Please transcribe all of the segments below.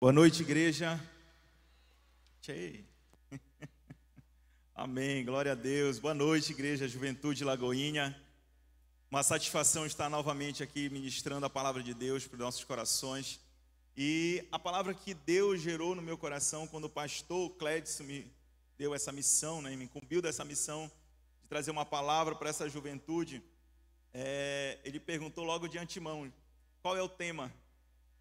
Boa noite, igreja. Tchê. Amém, glória a Deus. Boa noite, igreja Juventude Lagoinha. Uma satisfação estar novamente aqui ministrando a palavra de Deus para os nossos corações. E a palavra que Deus gerou no meu coração quando o pastor Clédson me deu essa missão, né, me incumbiu dessa missão de trazer uma palavra para essa juventude, é, ele perguntou logo de antemão: qual é o tema?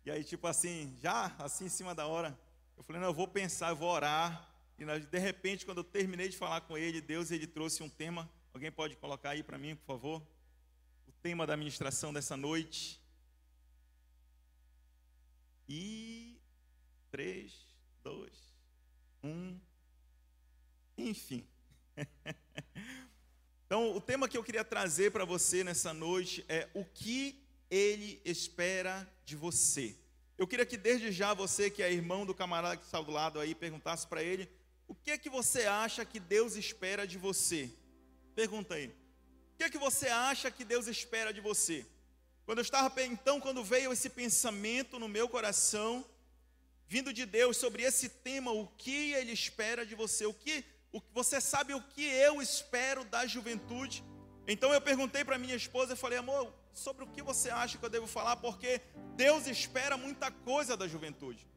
E aí, tipo assim, já assim em cima da hora, eu falei: não, eu vou pensar, eu vou orar. E de repente, quando eu terminei de falar com ele, Deus ele trouxe um tema. Alguém pode colocar aí para mim, por favor? O tema da ministração dessa noite. E três, dois, um, enfim. então, o tema que eu queria trazer para você nessa noite é o que ele espera de você. Eu queria que desde já você, que é irmão do camarada que está do lado aí, perguntasse para ele: o que é que você acha que Deus espera de você? Pergunta aí. O que é que você acha que Deus espera de você? Quando eu estava, então, quando veio esse pensamento no meu coração, vindo de Deus sobre esse tema, o que Ele espera de você, o que, o, você sabe o que eu espero da juventude? Então eu perguntei para minha esposa e falei, amor, sobre o que você acha que eu devo falar, porque Deus espera muita coisa da juventude.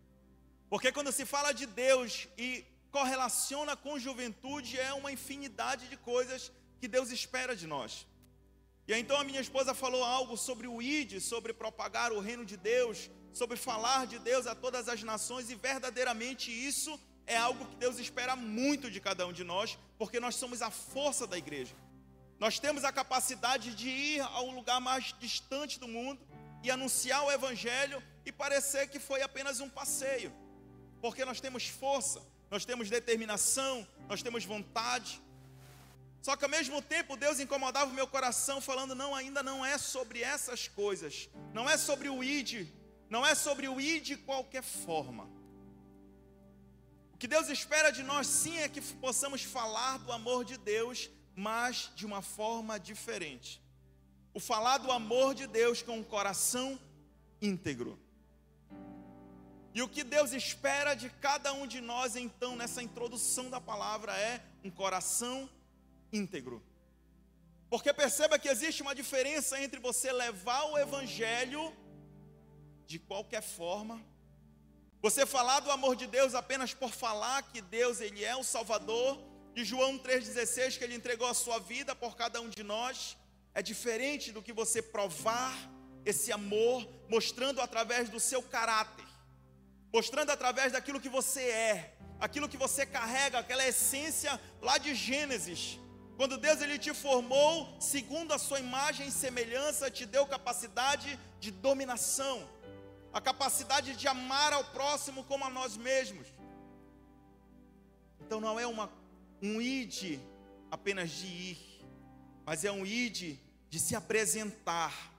Porque quando se fala de Deus e correlaciona com juventude, é uma infinidade de coisas que Deus espera de nós. E aí, então a minha esposa falou algo sobre o ID, sobre propagar o reino de Deus, sobre falar de Deus a todas as nações, e verdadeiramente isso é algo que Deus espera muito de cada um de nós, porque nós somos a força da igreja. Nós temos a capacidade de ir ao lugar mais distante do mundo e anunciar o Evangelho e parecer que foi apenas um passeio, porque nós temos força, nós temos determinação, nós temos vontade. Só que ao mesmo tempo Deus incomodava o meu coração, falando: não, ainda não é sobre essas coisas, não é sobre o id, não é sobre o id de qualquer forma. O que Deus espera de nós sim é que possamos falar do amor de Deus mas de uma forma diferente. O falar do amor de Deus com um coração íntegro. E o que Deus espera de cada um de nós, então, nessa introdução da palavra, é um coração íntegro. Porque perceba que existe uma diferença entre você levar o Evangelho de qualquer forma, você falar do amor de Deus apenas por falar que Deus ele é o Salvador, de João 3,16, que ele entregou a sua vida por cada um de nós, é diferente do que você provar esse amor, mostrando através do seu caráter, mostrando através daquilo que você é, aquilo que você carrega, aquela essência lá de Gênesis. Quando Deus ele te formou segundo a sua imagem e semelhança, te deu capacidade de dominação, a capacidade de amar ao próximo como a nós mesmos. Então não é uma um id apenas de ir, mas é um id de se apresentar.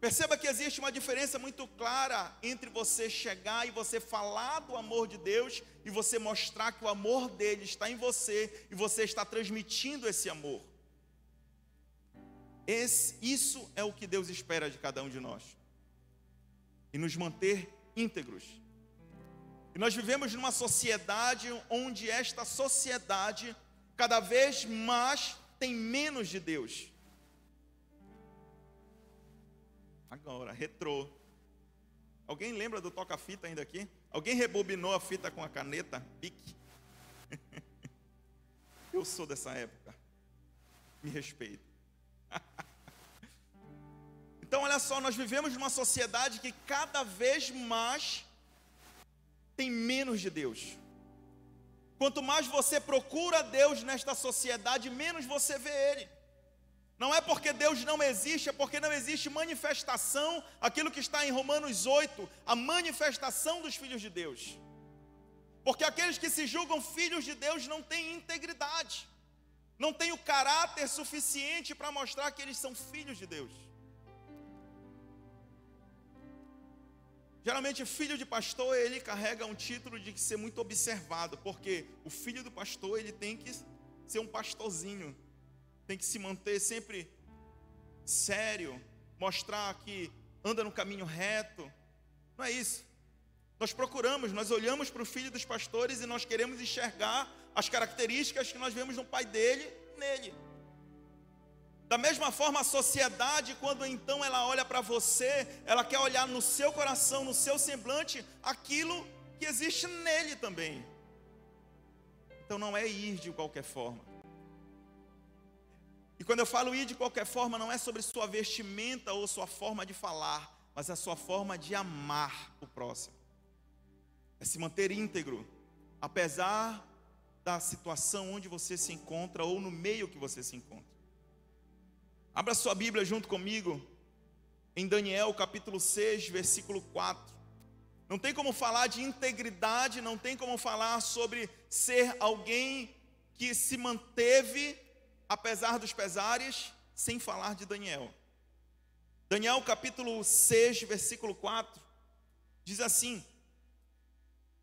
Perceba que existe uma diferença muito clara entre você chegar e você falar do amor de Deus e você mostrar que o amor dele está em você e você está transmitindo esse amor. Esse, isso é o que Deus espera de cada um de nós. E nos manter íntegros. E nós vivemos numa sociedade onde esta sociedade cada vez mais tem menos de Deus. Agora, retrô. Alguém lembra do toca-fita ainda aqui? Alguém rebobinou a fita com a caneta Bic? Eu sou dessa época. Me respeito. então, olha só, nós vivemos numa sociedade que cada vez mais tem menos de Deus. Quanto mais você procura Deus nesta sociedade, menos você vê Ele. Não é porque Deus não existe, é porque não existe manifestação, aquilo que está em Romanos 8, a manifestação dos filhos de Deus. Porque aqueles que se julgam filhos de Deus não têm integridade, não têm o caráter suficiente para mostrar que eles são filhos de Deus. Geralmente, filho de pastor, ele carrega um título de ser muito observado, porque o filho do pastor, ele tem que ser um pastorzinho, tem que se manter sempre sério, mostrar que anda no caminho reto. Não é isso. Nós procuramos, nós olhamos para o filho dos pastores e nós queremos enxergar as características que nós vemos no pai dele nele. Da mesma forma, a sociedade, quando então ela olha para você, ela quer olhar no seu coração, no seu semblante, aquilo que existe nele também. Então não é ir de qualquer forma. E quando eu falo ir de qualquer forma, não é sobre sua vestimenta ou sua forma de falar, mas a sua forma de amar o próximo. É se manter íntegro, apesar da situação onde você se encontra ou no meio que você se encontra. Abra sua Bíblia junto comigo em Daniel capítulo 6, versículo 4. Não tem como falar de integridade, não tem como falar sobre ser alguém que se manteve apesar dos pesares, sem falar de Daniel. Daniel capítulo 6, versículo 4, diz assim: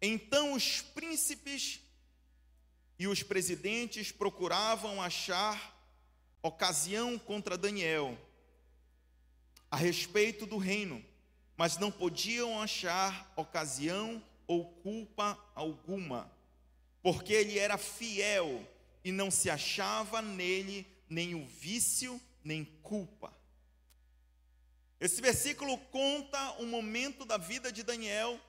Então os príncipes e os presidentes procuravam achar ocasião contra Daniel a respeito do reino, mas não podiam achar ocasião ou culpa alguma, porque ele era fiel e não se achava nele nenhum vício nem culpa. Esse versículo conta um momento da vida de Daniel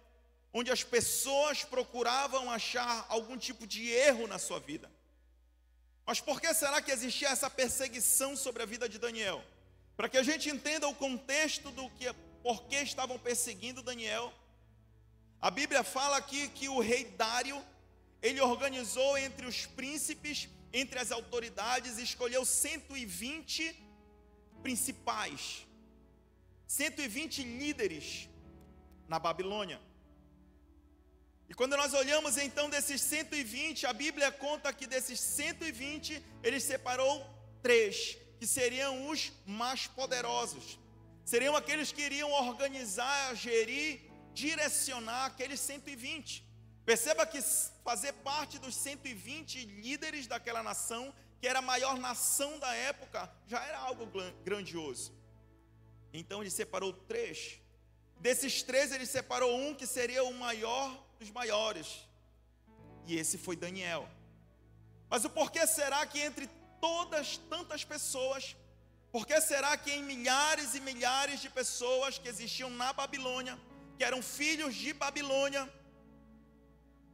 onde as pessoas procuravam achar algum tipo de erro na sua vida. Mas por que será que existia essa perseguição sobre a vida de Daniel? Para que a gente entenda o contexto do que, por que estavam perseguindo Daniel. A Bíblia fala aqui que o rei Dário, ele organizou entre os príncipes, entre as autoridades, escolheu 120 principais, 120 líderes na Babilônia. E quando nós olhamos então desses 120, a Bíblia conta que desses 120, ele separou três, que seriam os mais poderosos. Seriam aqueles que iriam organizar, gerir, direcionar aqueles 120. Perceba que fazer parte dos 120 líderes daquela nação, que era a maior nação da época, já era algo grandioso. Então ele separou três. Desses três, ele separou um que seria o maior dos maiores. E esse foi Daniel. Mas o porquê será que entre todas tantas pessoas, por que será que em milhares e milhares de pessoas que existiam na Babilônia, que eram filhos de Babilônia,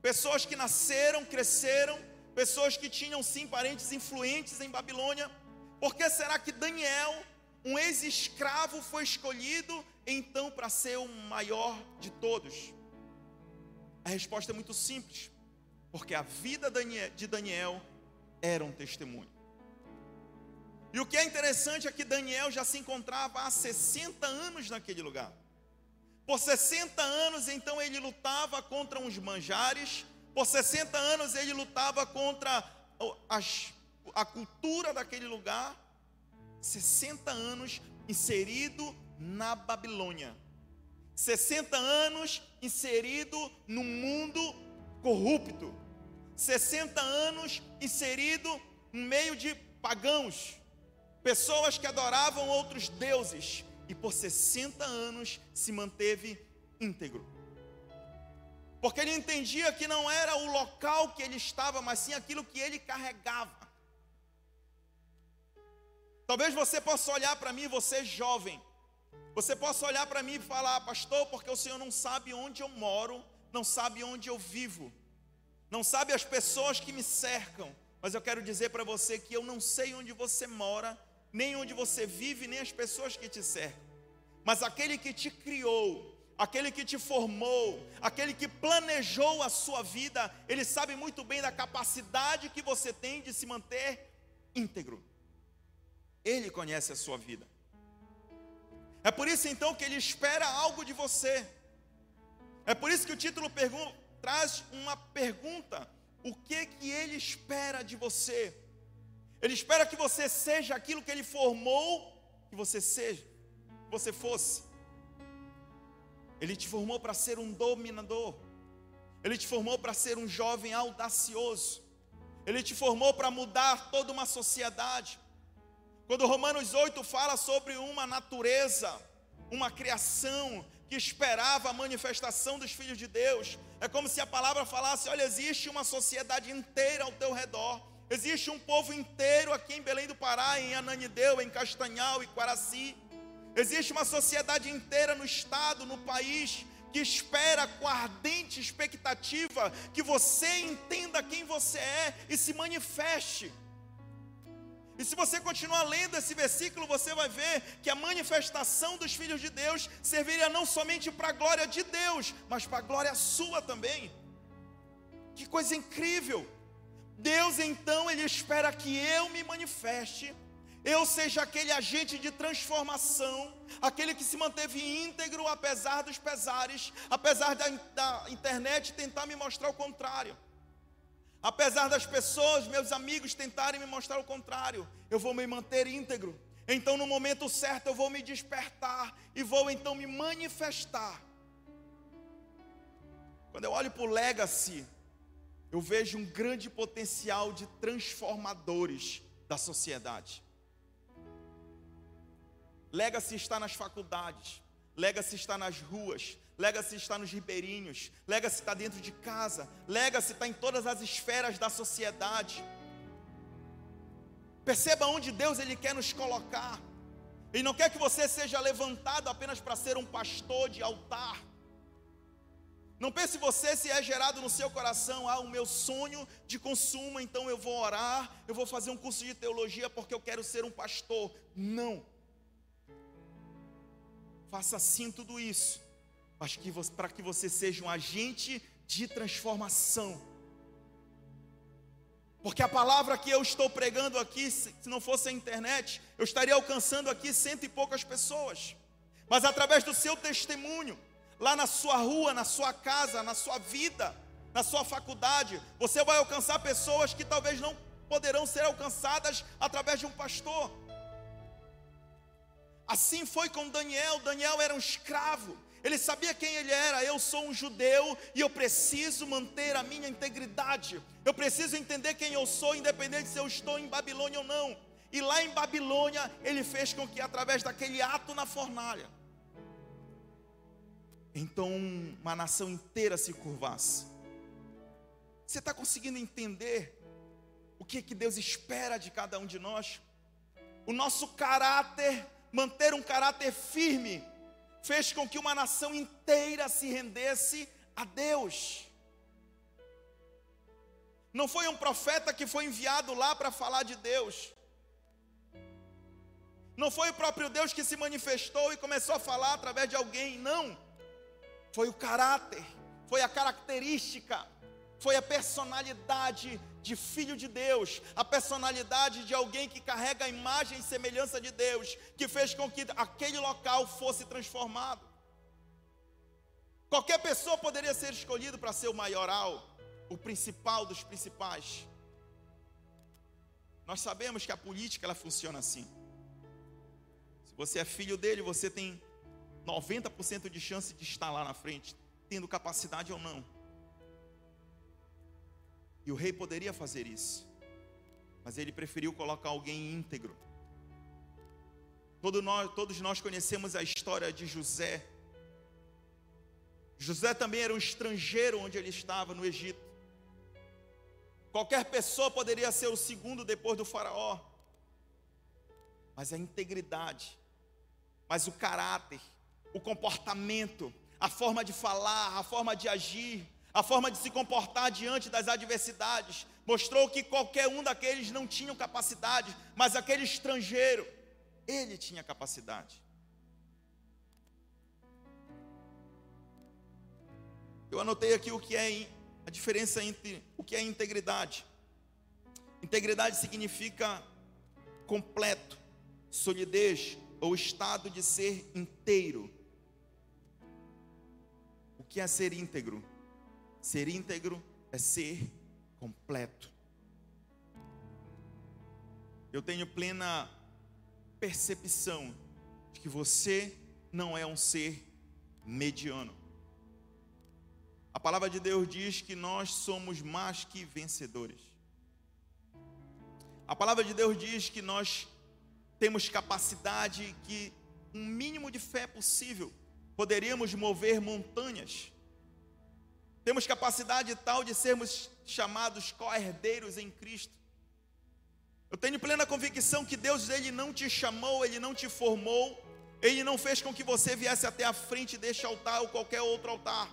pessoas que nasceram, cresceram, pessoas que tinham sim parentes influentes em Babilônia, por que será que Daniel, um ex-escravo, foi escolhido então para ser o maior de todos? A resposta é muito simples, porque a vida de Daniel era um testemunho. E o que é interessante é que Daniel já se encontrava há 60 anos naquele lugar. Por 60 anos, então, ele lutava contra uns manjares, por 60 anos, ele lutava contra as, a cultura daquele lugar. 60 anos inserido na Babilônia. 60 anos inserido no mundo corrupto. 60 anos inserido no meio de pagãos, pessoas que adoravam outros deuses, e por 60 anos se manteve íntegro. Porque ele entendia que não era o local que ele estava, mas sim aquilo que ele carregava. Talvez você possa olhar para mim, você jovem, você possa olhar para mim e falar, pastor, porque o Senhor não sabe onde eu moro, não sabe onde eu vivo, não sabe as pessoas que me cercam. Mas eu quero dizer para você que eu não sei onde você mora, nem onde você vive, nem as pessoas que te cercam. Mas aquele que te criou, aquele que te formou, aquele que planejou a sua vida, ele sabe muito bem da capacidade que você tem de se manter íntegro. Ele conhece a sua vida. É por isso então que ele espera algo de você. É por isso que o título traz uma pergunta: o que que ele espera de você? Ele espera que você seja aquilo que ele formou que você seja, que você fosse. Ele te formou para ser um dominador. Ele te formou para ser um jovem audacioso. Ele te formou para mudar toda uma sociedade. Quando Romanos 8 fala sobre uma natureza, uma criação que esperava a manifestação dos filhos de Deus. É como se a palavra falasse: olha, existe uma sociedade inteira ao teu redor, existe um povo inteiro aqui em Belém do Pará, em Ananideu, em Castanhal e Quaraci. Existe uma sociedade inteira no estado, no país, que espera com ardente expectativa que você entenda quem você é e se manifeste. E se você continuar lendo esse versículo, você vai ver que a manifestação dos filhos de Deus serviria não somente para a glória de Deus, mas para a glória sua também. Que coisa incrível! Deus então, Ele espera que eu me manifeste, eu seja aquele agente de transformação, aquele que se manteve íntegro apesar dos pesares, apesar da, da internet tentar me mostrar o contrário. Apesar das pessoas, meus amigos, tentarem me mostrar o contrário, eu vou me manter íntegro. Então, no momento certo, eu vou me despertar e vou então me manifestar. Quando eu olho para o Legacy, eu vejo um grande potencial de transformadores da sociedade. Legacy está nas faculdades, Legacy está nas ruas, Legacy está nos ribeirinhos, Legacy está dentro de casa, Legacy está em todas as esferas da sociedade. Perceba onde Deus ele quer nos colocar. Ele não quer que você seja levantado apenas para ser um pastor de altar. Não pense você se é gerado no seu coração, ah, o meu sonho de consumo, então eu vou orar, eu vou fazer um curso de teologia porque eu quero ser um pastor. Não. Faça sim tudo isso, mas que para que você seja um agente de transformação. Porque a palavra que eu estou pregando aqui, se não fosse a internet, eu estaria alcançando aqui cento e poucas pessoas. Mas através do seu testemunho, lá na sua rua, na sua casa, na sua vida, na sua faculdade, você vai alcançar pessoas que talvez não poderão ser alcançadas através de um pastor. Assim foi com Daniel. Daniel era um escravo. Ele sabia quem ele era. Eu sou um judeu e eu preciso manter a minha integridade. Eu preciso entender quem eu sou, independente se eu estou em Babilônia ou não. E lá em Babilônia, ele fez com que, através daquele ato na fornalha, então uma nação inteira se curvasse. Você está conseguindo entender o que, que Deus espera de cada um de nós? O nosso caráter manter um caráter firme, fez com que uma nação inteira se rendesse a Deus. Não foi um profeta que foi enviado lá para falar de Deus. Não foi o próprio Deus que se manifestou e começou a falar através de alguém, não. Foi o caráter, foi a característica, foi a personalidade de filho de Deus, a personalidade de alguém que carrega a imagem e semelhança de Deus, que fez com que aquele local fosse transformado. Qualquer pessoa poderia ser escolhido para ser o maioral, o principal dos principais. Nós sabemos que a política ela funciona assim. Se você é filho dele, você tem 90% de chance de estar lá na frente, tendo capacidade ou não. E o rei poderia fazer isso, mas ele preferiu colocar alguém íntegro. Todo nós, todos nós conhecemos a história de José. José também era um estrangeiro onde ele estava, no Egito. Qualquer pessoa poderia ser o segundo depois do Faraó, mas a integridade, mas o caráter, o comportamento, a forma de falar, a forma de agir, a forma de se comportar diante das adversidades, mostrou que qualquer um daqueles não tinha capacidade, mas aquele estrangeiro, ele tinha capacidade. Eu anotei aqui o que é a diferença entre o que é integridade. Integridade significa completo, solidez ou estado de ser inteiro. O que é ser íntegro? Ser íntegro é ser completo. Eu tenho plena percepção de que você não é um ser mediano. A palavra de Deus diz que nós somos mais que vencedores. A palavra de Deus diz que nós temos capacidade que um mínimo de fé possível poderíamos mover montanhas. Temos capacidade tal de sermos chamados co-herdeiros em Cristo. Eu tenho plena convicção que Deus ele não te chamou, ele não te formou, ele não fez com que você viesse até a frente deste altar ou qualquer outro altar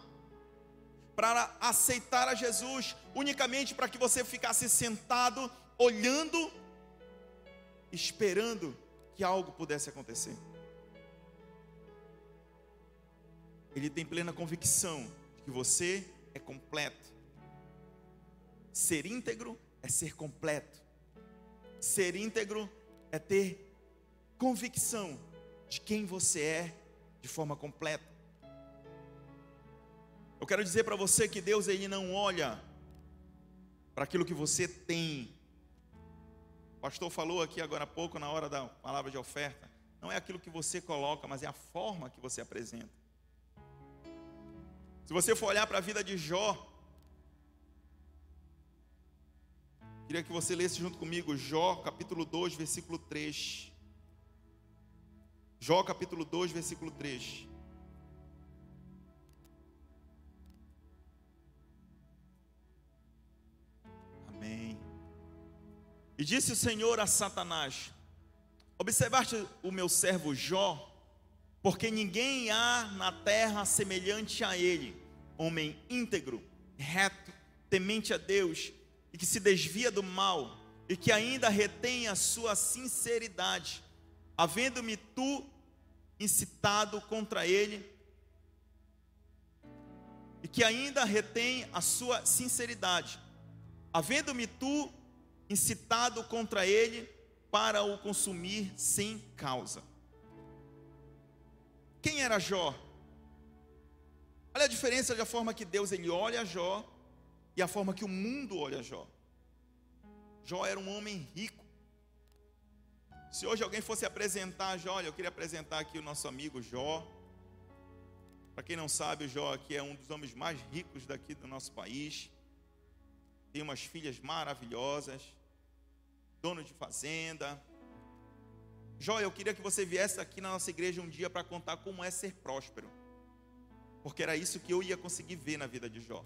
para aceitar a Jesus, unicamente para que você ficasse sentado, olhando, esperando que algo pudesse acontecer. Ele tem plena convicção de que você é completo. Ser íntegro é ser completo. Ser íntegro é ter convicção de quem você é de forma completa. Eu quero dizer para você que Deus ele não olha para aquilo que você tem. O pastor falou aqui agora há pouco na hora da palavra de oferta. Não é aquilo que você coloca, mas é a forma que você apresenta. Se você for olhar para a vida de Jó, queria que você lesse junto comigo Jó, capítulo 2, versículo 3. Jó, capítulo 2, versículo 3. Amém. E disse o Senhor a Satanás: Observaste o meu servo Jó, porque ninguém há na terra semelhante a ele, homem íntegro, reto, temente a Deus, e que se desvia do mal, e que ainda retém a sua sinceridade, havendo-me tu incitado contra ele, e que ainda retém a sua sinceridade, havendo-me tu incitado contra ele para o consumir sem causa. Quem era Jó? Olha a diferença da forma que Deus ele olha Jó e a forma que o mundo olha Jó. Jó era um homem rico. Se hoje alguém fosse apresentar Jó, olha, eu queria apresentar aqui o nosso amigo Jó. Para quem não sabe, o Jó aqui é um dos homens mais ricos daqui do nosso país tem umas filhas maravilhosas, dono de fazenda. Jó, eu queria que você viesse aqui na nossa igreja um dia para contar como é ser próspero, porque era isso que eu ia conseguir ver na vida de Jó.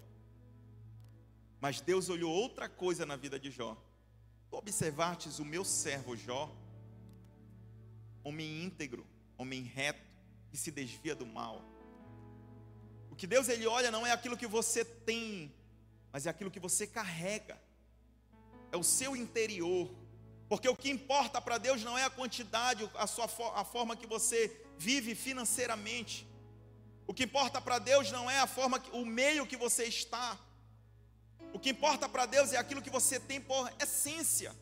Mas Deus olhou outra coisa na vida de Jó. Tu observastes o meu servo Jó, homem íntegro, homem reto, que se desvia do mal. O que Deus ele olha não é aquilo que você tem mas é aquilo que você carrega, é o seu interior. Porque o que importa para Deus não é a quantidade, a, sua, a forma que você vive financeiramente. O que importa para Deus não é a forma, o meio que você está. O que importa para Deus é aquilo que você tem por essência.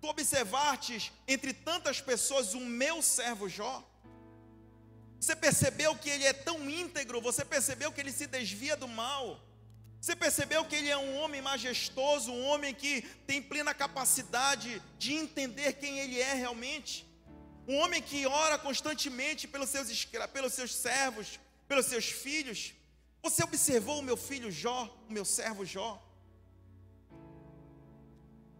Tu observaste entre tantas pessoas o meu servo Jó. Você percebeu que ele é tão íntegro, você percebeu que ele se desvia do mal. Você percebeu que ele é um homem majestoso, um homem que tem plena capacidade de entender quem ele é realmente? Um homem que ora constantemente pelos seus, pelos seus servos, pelos seus filhos. Você observou o meu filho Jó, o meu servo Jó?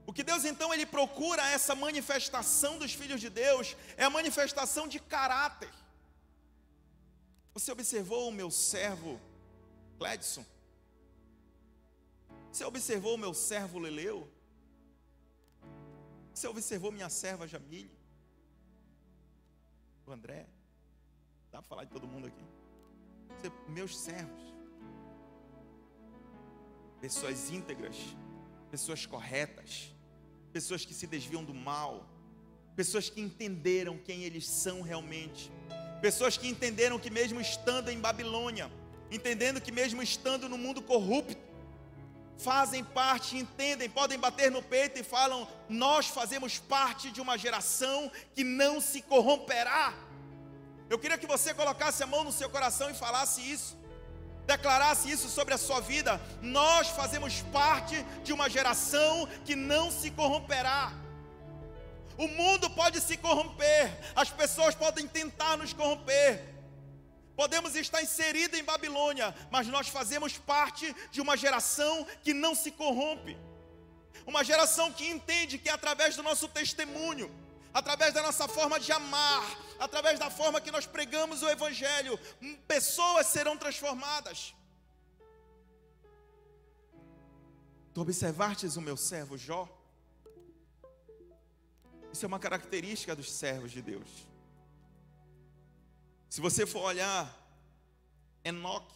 O que Deus então ele procura essa manifestação dos filhos de Deus é a manifestação de caráter. Você observou o meu servo Cledson? Você observou o meu servo Leleu? Você observou minha serva Jamile? O André? Dá para falar de todo mundo aqui? Você, meus servos. Pessoas íntegras, pessoas corretas, pessoas que se desviam do mal, pessoas que entenderam quem eles são realmente, pessoas que entenderam que mesmo estando em Babilônia, entendendo que mesmo estando no mundo corrupto, fazem parte, entendem, podem bater no peito e falam: Nós fazemos parte de uma geração que não se corromperá. Eu queria que você colocasse a mão no seu coração e falasse isso, declarasse isso sobre a sua vida. Nós fazemos parte de uma geração que não se corromperá. O mundo pode se corromper, as pessoas podem tentar nos corromper, Podemos estar inseridos em Babilônia, mas nós fazemos parte de uma geração que não se corrompe. Uma geração que entende que através do nosso testemunho, através da nossa forma de amar, através da forma que nós pregamos o Evangelho, pessoas serão transformadas. Tu observastes o meu servo Jó? Isso é uma característica dos servos de Deus. Se você for olhar Enoque,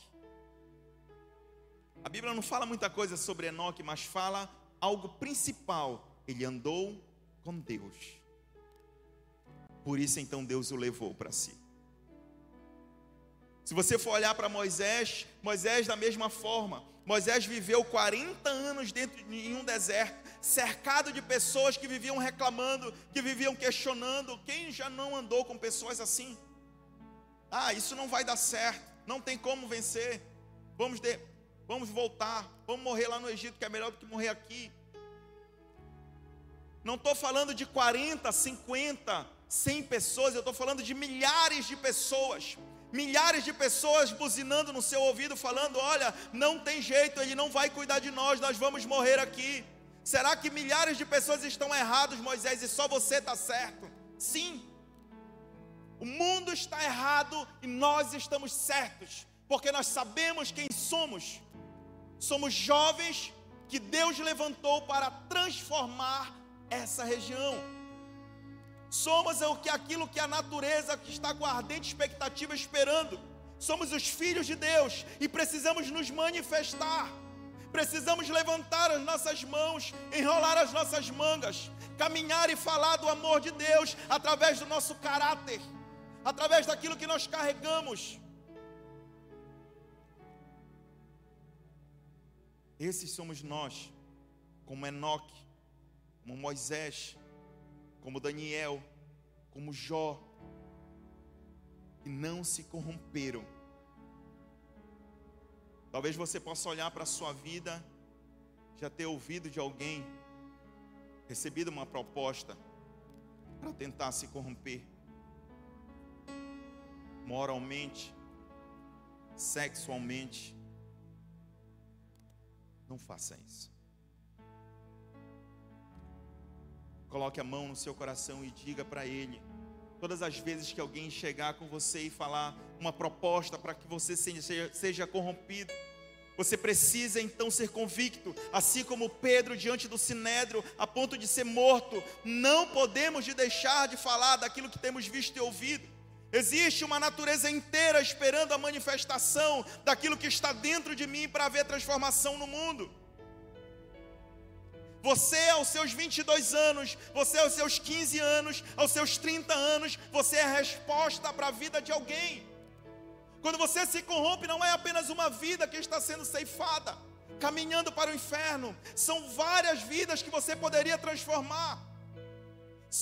a Bíblia não fala muita coisa sobre Enoque, mas fala algo principal. Ele andou com Deus. Por isso então Deus o levou para si. Se você for olhar para Moisés, Moisés da mesma forma, Moisés viveu 40 anos dentro de um deserto, cercado de pessoas que viviam reclamando, que viviam questionando. Quem já não andou com pessoas assim? Ah, isso não vai dar certo, não tem como vencer. Vamos de, vamos voltar, vamos morrer lá no Egito, que é melhor do que morrer aqui. Não estou falando de 40, 50, 100 pessoas, eu estou falando de milhares de pessoas milhares de pessoas buzinando no seu ouvido, falando: Olha, não tem jeito, ele não vai cuidar de nós, nós vamos morrer aqui. Será que milhares de pessoas estão errados, Moisés, e só você está certo? Sim. O mundo está errado e nós estamos certos, porque nós sabemos quem somos. Somos jovens que Deus levantou para transformar essa região. Somos o que aquilo que a natureza que está com ardente expectativa esperando. Somos os filhos de Deus e precisamos nos manifestar. Precisamos levantar as nossas mãos, enrolar as nossas mangas, caminhar e falar do amor de Deus através do nosso caráter, através daquilo que nós carregamos. Esses somos nós, como Enoque, como Moisés, como Daniel, como Jó, que não se corromperam. Talvez você possa olhar para a sua vida, já ter ouvido de alguém, recebido uma proposta para tentar se corromper, moralmente, sexualmente. Não faça isso. Coloque a mão no seu coração e diga para Ele. Todas as vezes que alguém chegar com você e falar uma proposta para que você seja, seja corrompido, você precisa então ser convicto, assim como Pedro diante do sinédrio, a ponto de ser morto. Não podemos de deixar de falar daquilo que temos visto e ouvido. Existe uma natureza inteira esperando a manifestação daquilo que está dentro de mim para haver transformação no mundo. Você, aos seus 22 anos, você, aos seus 15 anos, aos seus 30 anos, você é a resposta para a vida de alguém. Quando você se corrompe, não é apenas uma vida que está sendo ceifada, caminhando para o inferno, são várias vidas que você poderia transformar.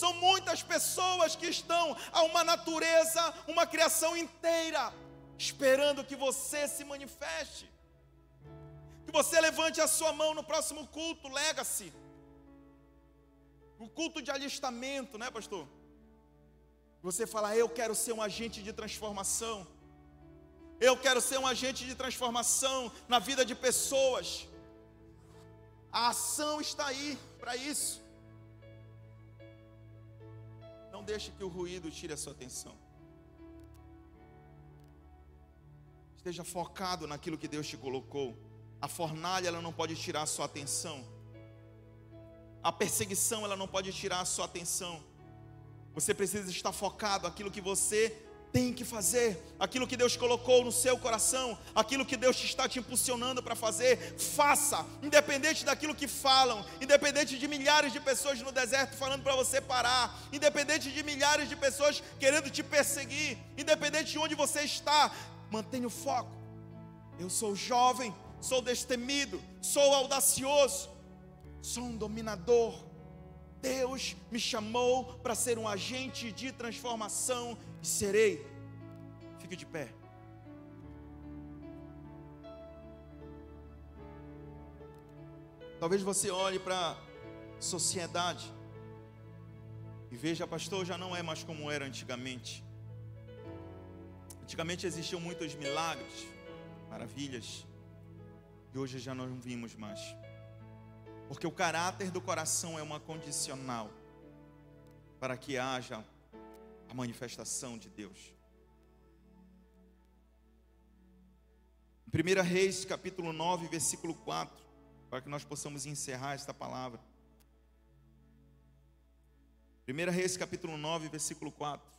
São muitas pessoas que estão a uma natureza, uma criação inteira, esperando que você se manifeste. Que você levante a sua mão no próximo culto, lega-se. O culto de alistamento, né, pastor? Você fala, eu quero ser um agente de transformação. Eu quero ser um agente de transformação na vida de pessoas. A ação está aí para isso. Não deixe que o ruído tire a sua atenção. Esteja focado naquilo que Deus te colocou. A fornalha ela não pode tirar a sua atenção. A perseguição ela não pode tirar a sua atenção. Você precisa estar focado aquilo que você tem que fazer, aquilo que Deus colocou no seu coração, aquilo que Deus está te impulsionando para fazer, faça, independente daquilo que falam, independente de milhares de pessoas no deserto falando para você parar, independente de milhares de pessoas querendo te perseguir, independente de onde você está, mantenha o foco. Eu sou jovem, sou destemido, sou audacioso, sou um dominador. Deus me chamou para ser um agente de transformação e serei. Fique de pé. Talvez você olhe para a sociedade e veja, pastor, já não é mais como era antigamente. Antigamente existiam muitos milagres, maravilhas, e hoje já não vimos mais. Porque o caráter do coração é uma condicional. para que haja a manifestação de Deus. Em 1 Reis, capítulo 9, versículo 4, para que nós possamos encerrar esta palavra. 1 Reis, capítulo 9, versículo 4.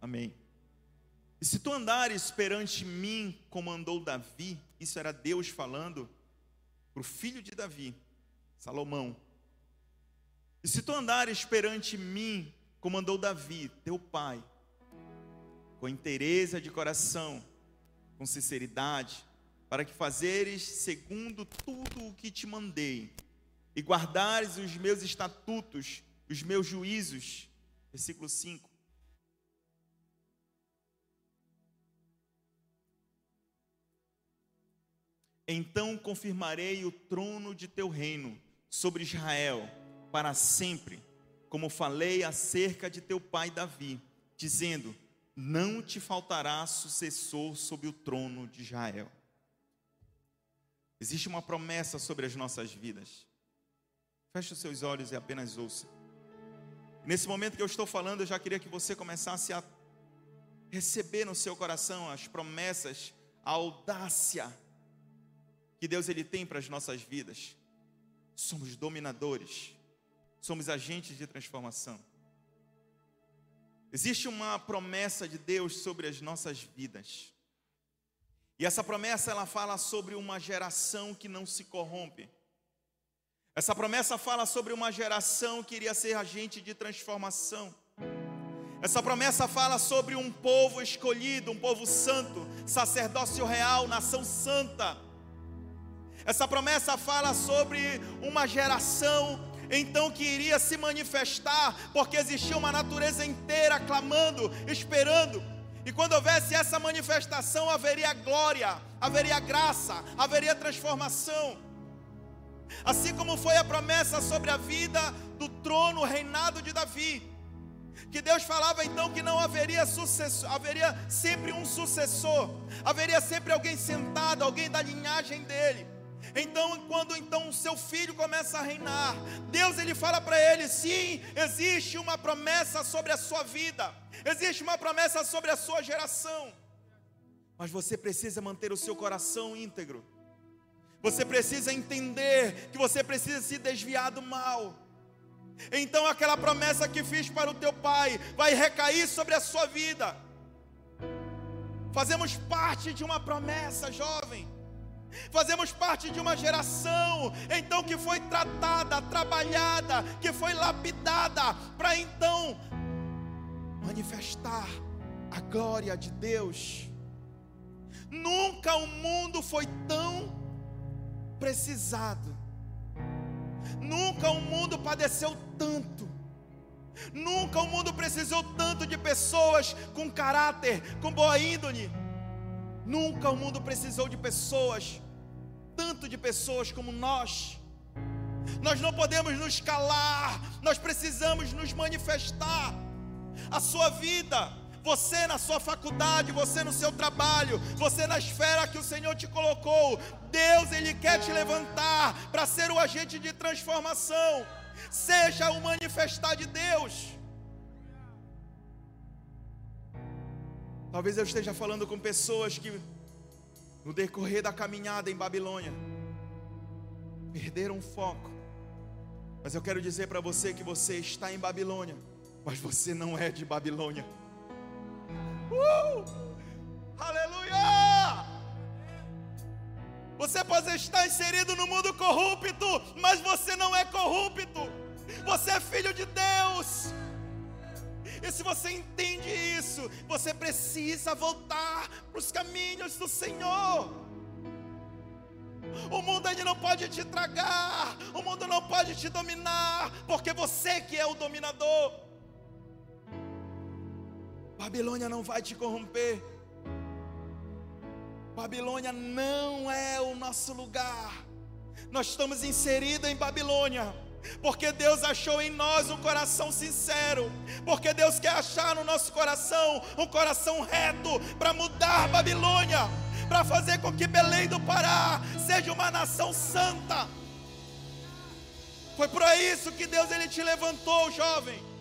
Amém. E se tu andares perante mim, como andou Davi, isso era Deus falando para o filho de Davi, Salomão. E se tu andares perante mim, como andou Davi, teu pai, com inteireza de coração, com sinceridade, para que fazeres segundo tudo o que te mandei, e guardares os meus estatutos, os meus juízos. Versículo 5 Então confirmarei o trono de teu reino sobre Israel para sempre, como falei acerca de teu pai Davi, dizendo: Não te faltará sucessor sobre o trono de Israel. Existe uma promessa sobre as nossas vidas. Feche os seus olhos e apenas ouça. Nesse momento que eu estou falando, eu já queria que você começasse a receber no seu coração as promessas, a audácia que Deus ele tem para as nossas vidas. Somos dominadores, somos agentes de transformação. Existe uma promessa de Deus sobre as nossas vidas. E essa promessa ela fala sobre uma geração que não se corrompe. Essa promessa fala sobre uma geração que iria ser agente de transformação. Essa promessa fala sobre um povo escolhido, um povo santo, sacerdócio real, nação santa essa promessa fala sobre uma geração então que iria se manifestar, porque existia uma natureza inteira clamando, esperando. E quando houvesse essa manifestação, haveria glória, haveria graça, haveria transformação. Assim como foi a promessa sobre a vida do trono, reinado de Davi, que Deus falava então que não haveria sucessor, haveria sempre um sucessor, haveria sempre alguém sentado, alguém da linhagem dele. Então, quando então o seu filho começa a reinar, Deus ele fala para ele: sim, existe uma promessa sobre a sua vida, existe uma promessa sobre a sua geração, mas você precisa manter o seu coração íntegro, você precisa entender que você precisa se desviar do mal. Então, aquela promessa que fiz para o teu pai vai recair sobre a sua vida. Fazemos parte de uma promessa, jovem. Fazemos parte de uma geração, então, que foi tratada, trabalhada, que foi lapidada, para então manifestar a glória de Deus. Nunca o mundo foi tão precisado, nunca o mundo padeceu tanto. Nunca o mundo precisou tanto de pessoas com caráter, com boa índole. Nunca o mundo precisou de pessoas tanto de pessoas como nós. Nós não podemos nos calar, nós precisamos nos manifestar. A sua vida, você na sua faculdade, você no seu trabalho, você na esfera que o Senhor te colocou, Deus ele quer te levantar para ser o agente de transformação. Seja o manifestar de Deus. Talvez eu esteja falando com pessoas que no decorrer da caminhada em Babilônia, perderam o foco. Mas eu quero dizer para você que você está em Babilônia, mas você não é de Babilônia. Uh! Aleluia! Você pode estar inserido no mundo corrupto, mas você não é corrupto. Você é filho de Deus. E se você entende isso, você precisa voltar para os caminhos do Senhor. O mundo ele não pode te tragar, o mundo não pode te dominar, porque você que é o dominador. Babilônia não vai te corromper. Babilônia não é o nosso lugar. Nós estamos inseridos em Babilônia porque Deus achou em nós um coração sincero, porque Deus quer achar no nosso coração um coração reto para mudar Babilônia, para fazer com que Belém do Pará seja uma nação santa. Foi para isso que Deus ele te levantou, jovem.